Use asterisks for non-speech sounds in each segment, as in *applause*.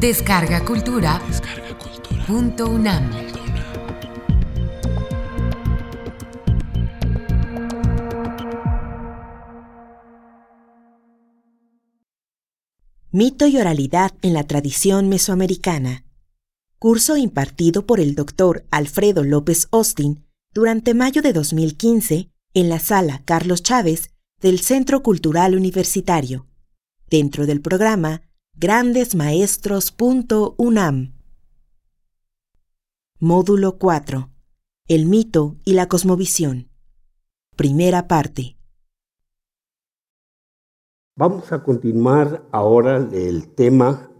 Descarga Cultura. Punto UNAM. Mito y oralidad en la tradición mesoamericana. Curso impartido por el doctor Alfredo López Austin durante mayo de 2015 en la sala Carlos Chávez del Centro Cultural Universitario, dentro del programa grandesmaestros.unam. Módulo 4. El mito y la cosmovisión. Primera parte. Vamos a continuar ahora el tema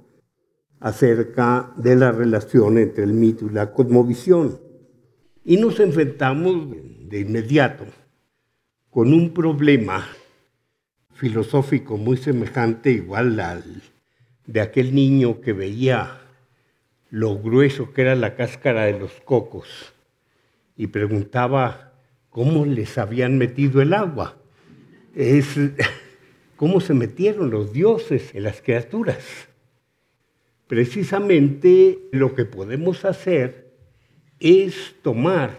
acerca de la relación entre el mito y la cosmovisión. Y nos enfrentamos de inmediato con un problema filosófico muy semejante igual al de aquel niño que veía lo grueso que era la cáscara de los cocos y preguntaba cómo les habían metido el agua. Es *laughs* cómo se metieron los dioses en las criaturas. Precisamente lo que podemos hacer es tomar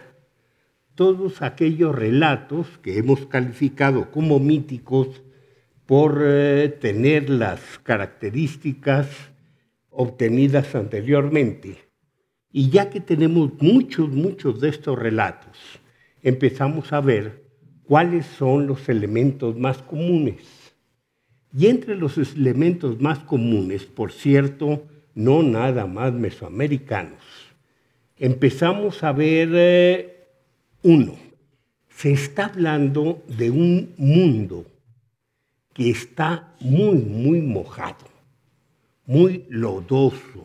todos aquellos relatos que hemos calificado como míticos por eh, tener las características obtenidas anteriormente. Y ya que tenemos muchos, muchos de estos relatos, empezamos a ver cuáles son los elementos más comunes. Y entre los elementos más comunes, por cierto, no nada más mesoamericanos, empezamos a ver eh, uno, se está hablando de un mundo que está muy, muy mojado, muy lodoso.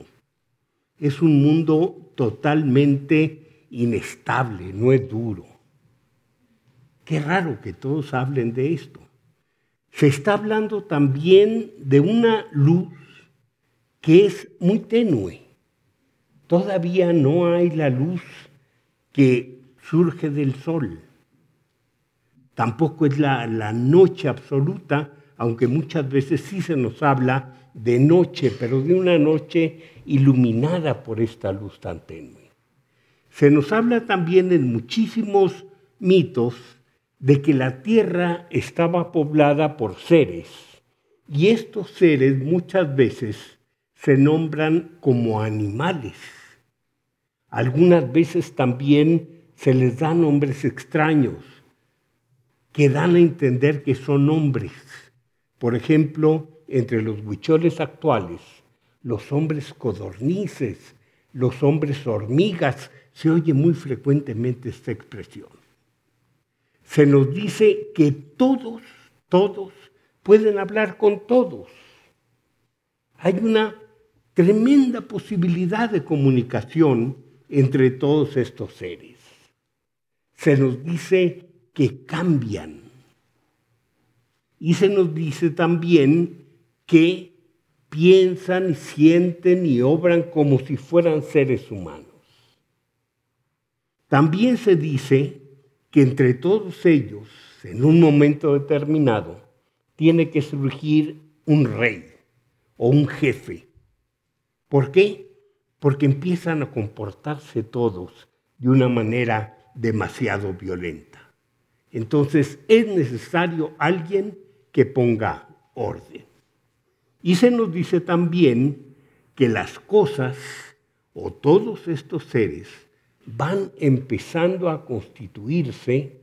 Es un mundo totalmente inestable, no es duro. Qué raro que todos hablen de esto. Se está hablando también de una luz que es muy tenue. Todavía no hay la luz que surge del sol. Tampoco es la, noche absoluta, aunque muchas veces sí se nos habla de noche, pero de una noche iluminada por esta luz tan tenue. Se nos habla también en muchísimos mitos de que la tierra estaba poblada por seres, y estos seres muchas veces se nombran como animales. Algunas veces también se les da nombres extraños que dan a entender que son hombres. Por ejemplo, entre los huicholes actuales, los hombres codornices, los hombres hormigas, se oye muy frecuentemente esta expresión. Se nos dice que todos, todos pueden hablar con todos. Hay una tremenda posibilidad de comunicación entre todos estos seres se nos dice que cambian. Y se nos dice también que piensan y sienten y obran como si fueran seres humanos. También se dice que entre todos ellos, en un momento determinado, tiene que surgir un rey o un jefe. ¿Por qué? Porque empiezan a comportarse todos de una manera demasiado violenta. Entonces es necesario alguien que ponga orden. Y se nos dice también que las cosas o todos estos seres van empezando a constituirse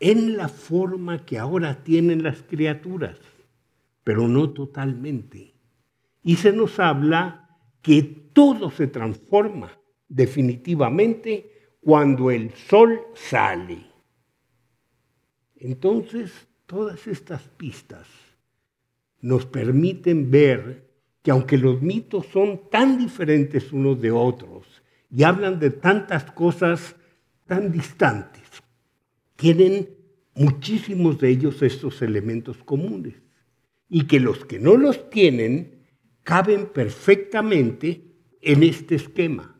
en la forma que ahora tienen las criaturas, pero no totalmente. Y se nos habla que todo se transforma definitivamente cuando el sol sale. Entonces, todas estas pistas nos permiten ver que aunque los mitos son tan diferentes unos de otros y hablan de tantas cosas tan distantes, tienen muchísimos de ellos estos elementos comunes y que los que no los tienen caben perfectamente en este esquema.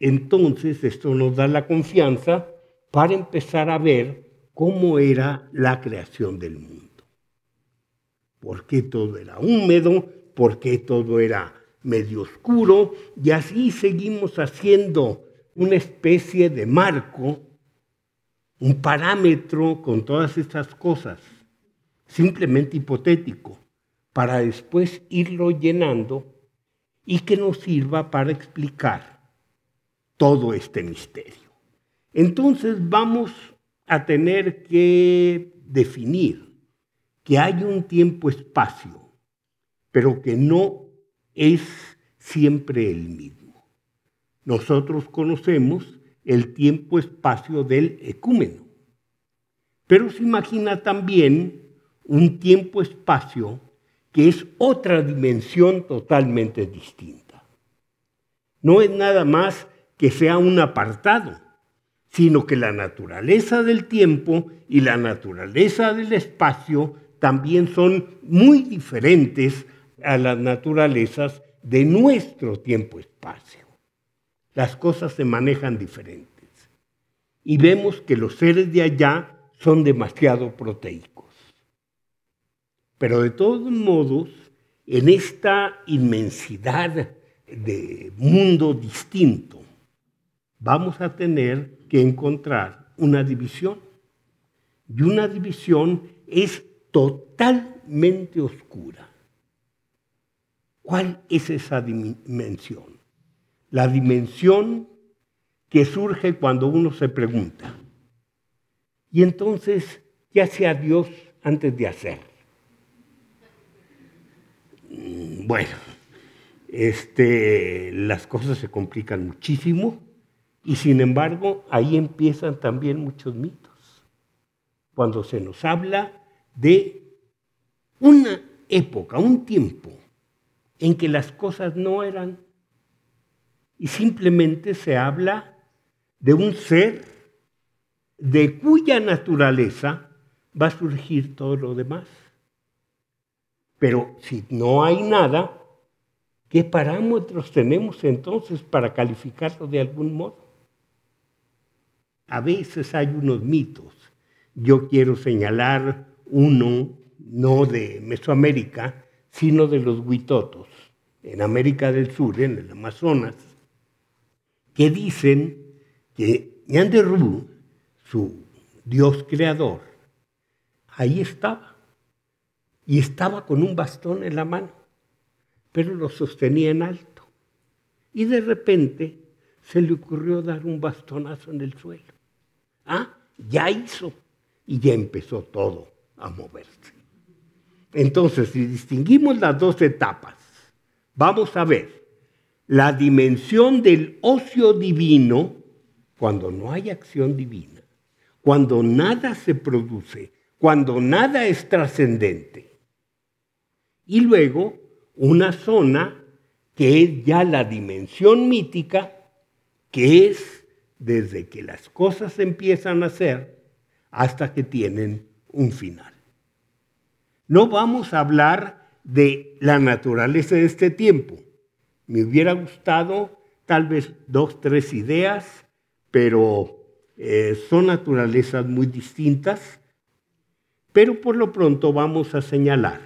Entonces esto nos da la confianza para empezar a ver cómo era la creación del mundo. ¿Por qué todo era húmedo? por qué todo era medio oscuro, y así seguimos haciendo una especie de marco, un parámetro con todas estas cosas, simplemente hipotético, para después irlo llenando y que nos sirva para explicar todo este misterio. Entonces vamos a tener que definir que hay un tiempo-espacio, pero que no es siempre el mismo. Nosotros conocemos el tiempo-espacio del ecúmeno, pero se imagina también un tiempo-espacio que es otra dimensión totalmente distinta. No es nada más que sea un apartado, sino que la naturaleza del tiempo y la naturaleza del espacio también son muy diferentes a las naturalezas de nuestro tiempo-espacio. Las cosas se manejan diferentes. Y vemos que los seres de allá son demasiado proteicos. Pero de todos modos, en esta inmensidad de mundo distinto, vamos a tener que encontrar una división. Y una división es totalmente oscura. ¿Cuál es esa dimensión? La dimensión que surge cuando uno se pregunta, ¿y entonces qué hace Dios antes de hacer? Mm, bueno, este, las cosas se complican muchísimo y sin embargo ahí empiezan también muchos mitos. Cuando se nos habla de una época, un tiempo en que las cosas no eran y simplemente se habla de un ser de cuya naturaleza va a surgir todo lo demás. Pero si no hay nada, ¿qué parámetros tenemos entonces para calificarlo de algún modo? A veces hay unos mitos. Yo quiero señalar uno, no de Mesoamérica, sino de los huitotos, en América del Sur, en el Amazonas, que dicen que Ñanderú, su dios creador, ahí estaba. Y estaba con un bastón en la mano, pero lo sostenía en alto. Y de repente se le ocurrió dar un bastonazo en el suelo. Ah, ya hizo. Y ya empezó todo a moverse. Entonces, si distinguimos las dos etapas, vamos a ver la dimensión del ocio divino cuando no hay acción divina, cuando nada se produce, cuando nada es trascendente. Y luego una zona que es ya la dimensión mítica, que es desde que las cosas empiezan a ser hasta que tienen un final. No vamos a hablar de la naturaleza de este tiempo. Me hubiera gustado tal vez dos, tres ideas, pero eh, son naturalezas muy distintas. Pero por lo pronto vamos a señalar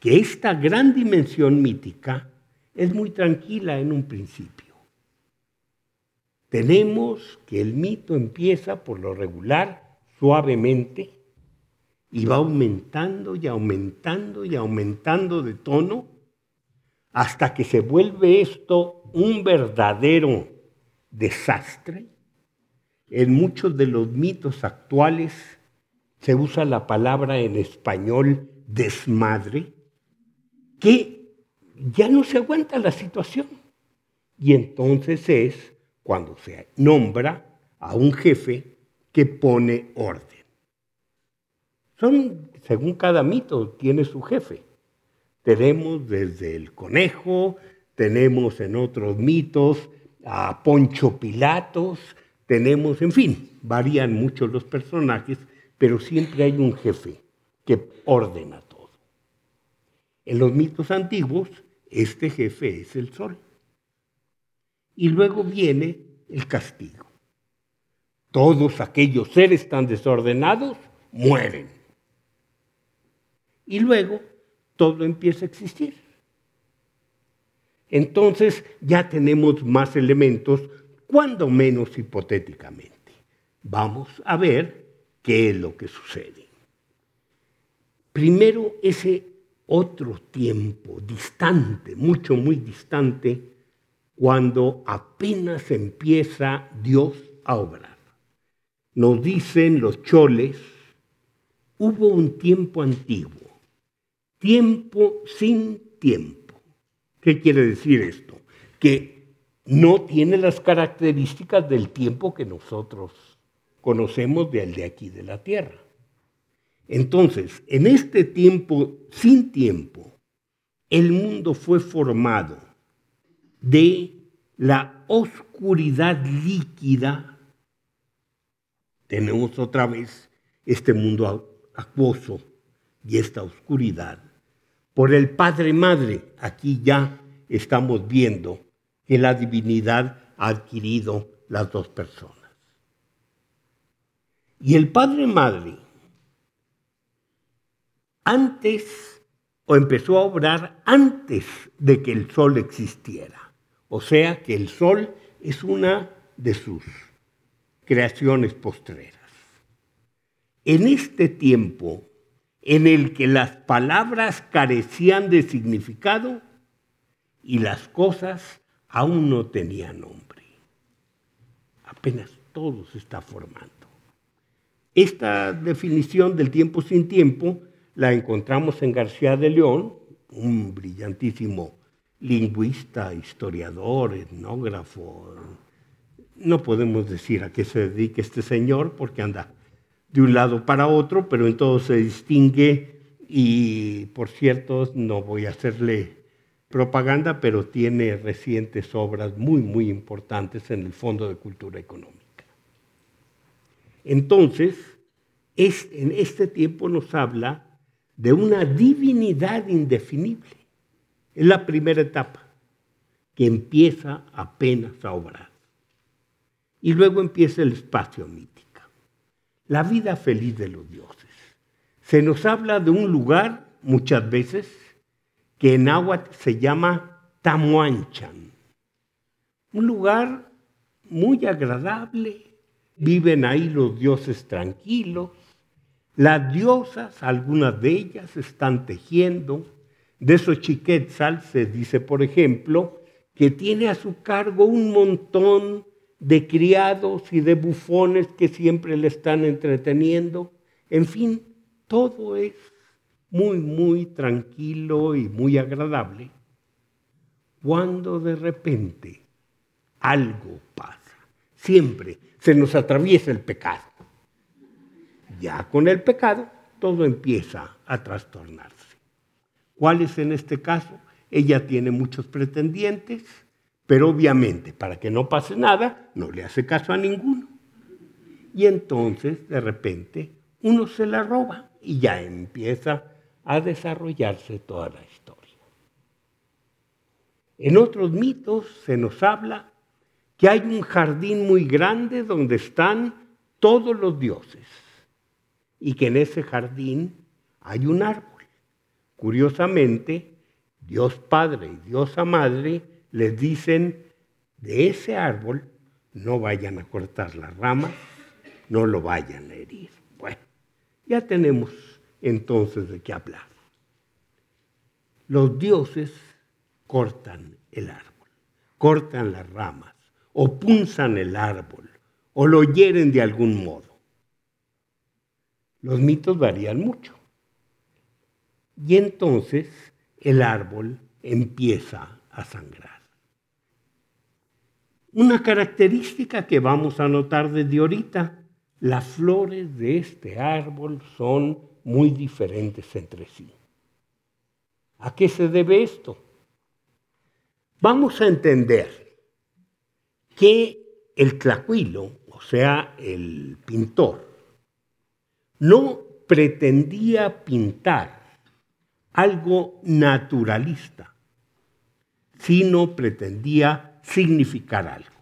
que esta gran dimensión mítica es muy tranquila en un principio. Tenemos que el mito empieza por lo regular suavemente y va aumentando y aumentando y aumentando de tono hasta que se vuelve esto un verdadero desastre. En muchos de los mitos actuales se usa la palabra en español desmadre, que ya no se aguanta la situación. Y entonces es cuando se nombra a un jefe que pone orden. Son, según cada mito, tiene su jefe. Tenemos desde el conejo, tenemos en otros mitos a Poncho Pilatos, tenemos, en fin, varían mucho los personajes, pero siempre hay un jefe que ordena todo. En los mitos antiguos, este jefe es el sol. Y luego viene el castigo. Todos aquellos seres tan desordenados mueren y luego todo empieza a existir. Entonces ya tenemos más elementos, cuando menos hipotéticamente. Vamos a ver qué es lo que sucede. Primero, ese otro tiempo distante, mucho, muy distante, cuando apenas empieza Dios a obrar. Nos dicen los choles, hubo un tiempo antiguo, tiempo sin tiempo. ¿Qué quiere decir esto? Que no tiene las características del tiempo que nosotros conocemos del de aquí de la tierra. Entonces, en este tiempo sin tiempo, el mundo fue formado de la oscuridad líquida. Tenemos otra vez este mundo acuoso y esta oscuridad. Por el Padre Madre, aquí ya estamos viendo que la divinidad ha adquirido las dos personas. Y el Padre Madre, antes, o empezó a obrar antes de que el sol existiera. O sea que el sol es una de sus creaciones postreras. En este tiempo en el que las palabras carecían de significado y las cosas aún no tenían nombre. Apenas todo se está formando. Esta definición del tiempo sin tiempo la encontramos en García de León, un brillantísimo lingüista, historiador, etnógrafo. No podemos decir a qué se dedica este señor porque anda de un lado para otro, pero en todo se distingue y, por cierto, no voy a hacerle propaganda, pero tiene recientes obras muy, muy importantes en el Fondo de Cultura Económica. Entonces, en este tiempo nos habla de una divinidad indefinible. Es la primera etapa que empieza apenas a obrar. Y luego empieza el espacio mítica, la vida feliz de los dioses. Se nos habla de un lugar, muchas veces, que en agua se llama Tamuanchan, un lugar muy agradable, viven ahí los dioses tranquilos. Las diosas, algunas de ellas, están tejiendo. De Xochiquetzal se dice, por ejemplo, que tiene a su cargo un montón de criados y de bufones que siempre le están entreteniendo. En fin, todo es muy, muy tranquilo y muy agradable. Cuando de repente algo pasa. Siempre se nos atraviesa el pecado. Ya con el pecado todo empieza a trastornarse. ¿Cuál es en este caso? Ella tiene muchos pretendientes, pero obviamente para que no pase nada, no le hace caso a ninguno. Y entonces, de repente, uno se la roba y ya empieza a desarrollarse toda la historia. En otros mitos se nos habla que hay un jardín muy grande donde están todos los dioses y que en ese jardín hay un árbol. Curiosamente, Dios Padre y Diosa Madre les dicen, de ese árbol no vayan a cortar las ramas, no lo vayan a herir. Bueno, ya tenemos entonces de qué hablar. Los dioses cortan el árbol, cortan las ramas, o punzan el árbol o lo hieren de algún modo. Los mitos varían mucho. Y entonces el árbol empieza a sangrar. Una característica que vamos a notar desde ahorita, las flores de este árbol son muy diferentes entre sí. ¿A qué se debe esto? Vamos a entender que el tlacuilo, o sea, el pintor, no pretendía pintar algo naturalista, sino pretendía significar algo.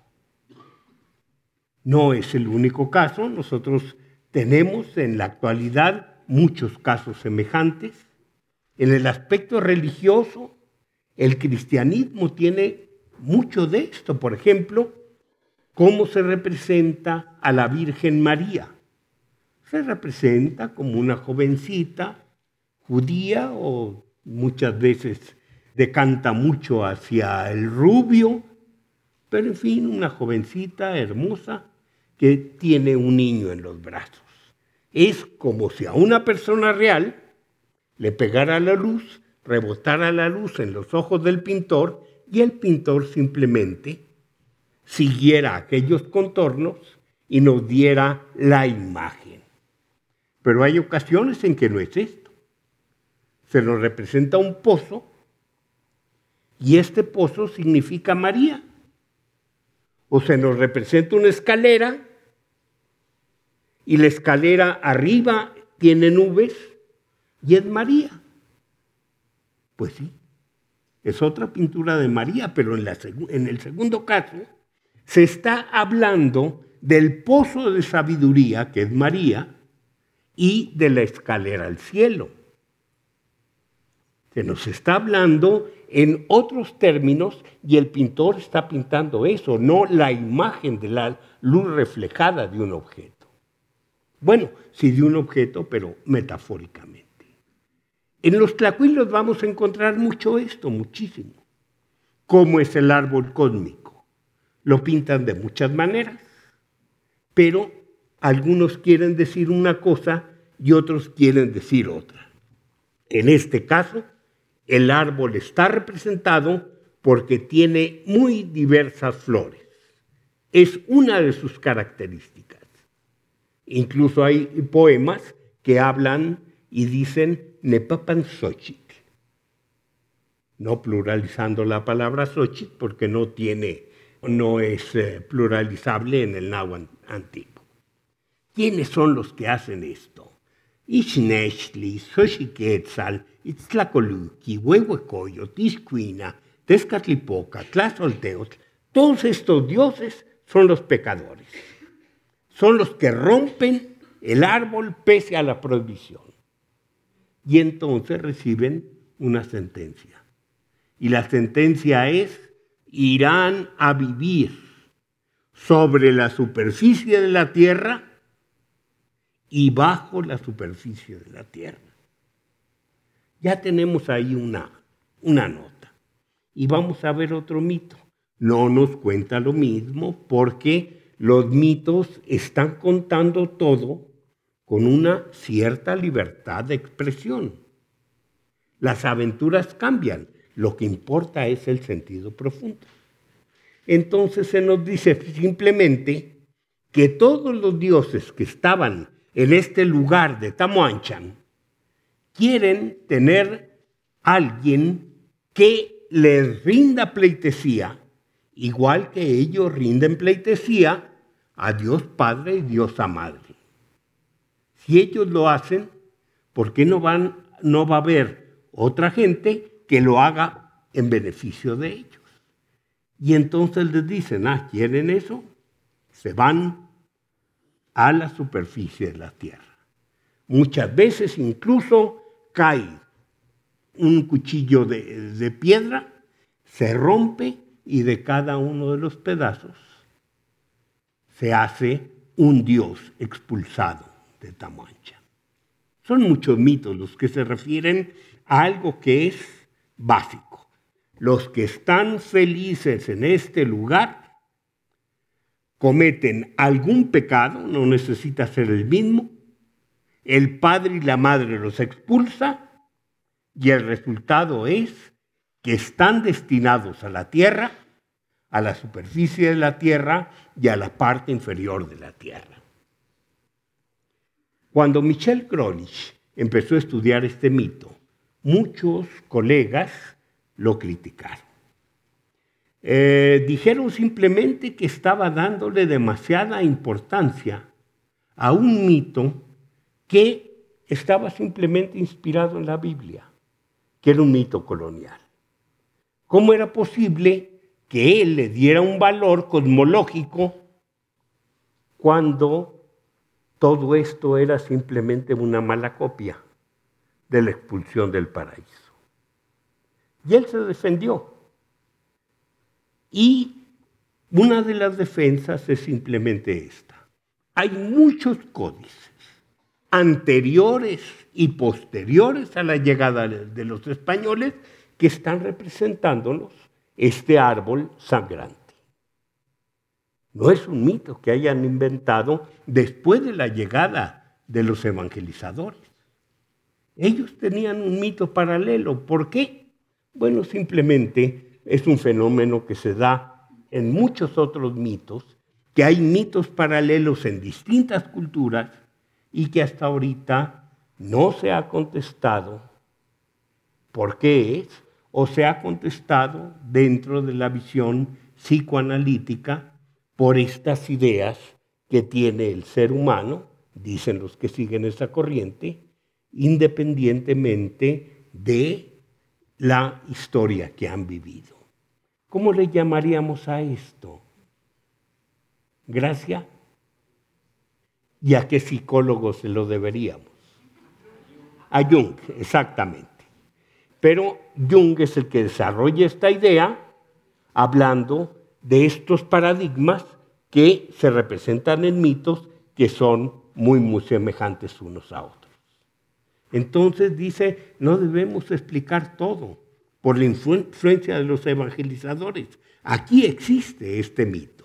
No es el único caso, nosotros tenemos en la actualidad muchos casos semejantes. En el aspecto religioso, El cristianismo tiene mucho de esto. Por ejemplo, cómo se representa a la Virgen María. Se representa como una jovencita judía o muchas veces decanta mucho hacia el rubio, pero en fin, una jovencita hermosa que tiene un niño en los brazos. Es como si a una persona real le pegara la luz, rebotara la luz en los ojos del pintor y el pintor simplemente siguiera aquellos contornos y nos diera la imagen. Pero hay ocasiones en que no es esto. Se nos representa un pozo y este pozo significa María. O se nos representa una escalera y la escalera arriba tiene nubes y es María. Pues sí, es otra pintura de María, pero en, en el segundo caso se está hablando del pozo de sabiduría, que es María, y de la escalera al cielo. Se nos está hablando en otros términos y el pintor está pintando eso, no la imagen de la luz reflejada de un objeto. Bueno, sí de un objeto, pero metafóricamente. En los tlacuilos vamos a encontrar mucho esto, muchísimo. ¿Cómo es el árbol cósmico? Lo pintan de muchas maneras, pero algunos quieren decir una cosa y otros quieren decir otra. En este caso, el árbol está representado porque tiene muy diversas flores. Es una de sus características. Incluso hay poemas que hablan y dicen Nepapan Xochitl, no pluralizando la palabra Xochitl porque no tiene, no es eh, pluralizable en el náhuatl antiguo. ¿Quiénes son los que hacen esto? Ixnextli, Xochiquetzal, Itztlacoluqui, Huehuecoyo, Tiscuina, Tezcatlipoca, Tlazolteotl, todos estos dioses son los pecadores son los que rompen el árbol pese a la prohibición. Y entonces reciben una sentencia. Y la sentencia es, irán a vivir sobre la superficie de la tierra y bajo la superficie de la tierra. Ya tenemos ahí una, una nota. Y vamos a ver otro mito. No nos cuenta lo mismo porque los mitos están contando todo con una cierta libertad de expresión. Las aventuras cambian, lo que importa es el sentido profundo. Entonces se nos dice simplemente que todos los dioses que estaban en este lugar de Tamuanchan quieren tener alguien que les rinda pleitesía, igual que ellos rinden pleitesía a Dios Padre y Dios Madre. Si ellos lo hacen, ¿por qué no, van, no va a haber otra gente que lo haga en beneficio de ellos? Y entonces les dicen, ah, ¿quieren eso? Se van a la superficie de la tierra. Muchas veces incluso cae un cuchillo de, de piedra, se rompe y de cada uno de los pedazos se hace un dios expulsado de Tamancha. Son muchos mitos los que se refieren a algo que es básico. Los que están felices en este lugar cometen algún pecado, no necesita ser el mismo, el padre y la madre los expulsa y el resultado es que están destinados a la tierra a la superficie de la tierra y a la parte inferior de la tierra. Cuando Michel Krolich empezó a estudiar este mito, muchos colegas lo criticaron. Eh, dijeron simplemente que estaba dándole demasiada importancia a un mito que estaba simplemente inspirado en la Biblia, que era un mito colonial. ¿Cómo era posible que él le diera un valor cosmológico cuando todo esto era simplemente una mala copia de la expulsión del paraíso. Y él se defendió. Y una de las defensas es simplemente esta. Hay muchos códices anteriores y posteriores a la llegada de los españoles que están representándonos este árbol sangrante. No es un mito que hayan inventado después de la llegada de los evangelizadores. Ellos tenían un mito paralelo. ¿Por qué? Bueno, simplemente es un fenómeno que se da en muchos otros mitos, que hay mitos paralelos en distintas culturas y que hasta ahorita no se ha contestado por qué es o se ha contestado dentro de la visión psicoanalítica por estas ideas que tiene el ser humano, dicen los que siguen esa corriente, independientemente de la historia que han vivido. ¿Cómo le llamaríamos a esto? ¿Gracia? ¿Y a qué psicólogo se lo deberíamos? A Jung, exactamente. Pero Jung es el que desarrolla esta idea hablando de estos paradigmas que se representan en mitos que son muy, muy semejantes unos a otros. Entonces dice, no debemos explicar todo por la influencia de los evangelizadores. Aquí existe este mito.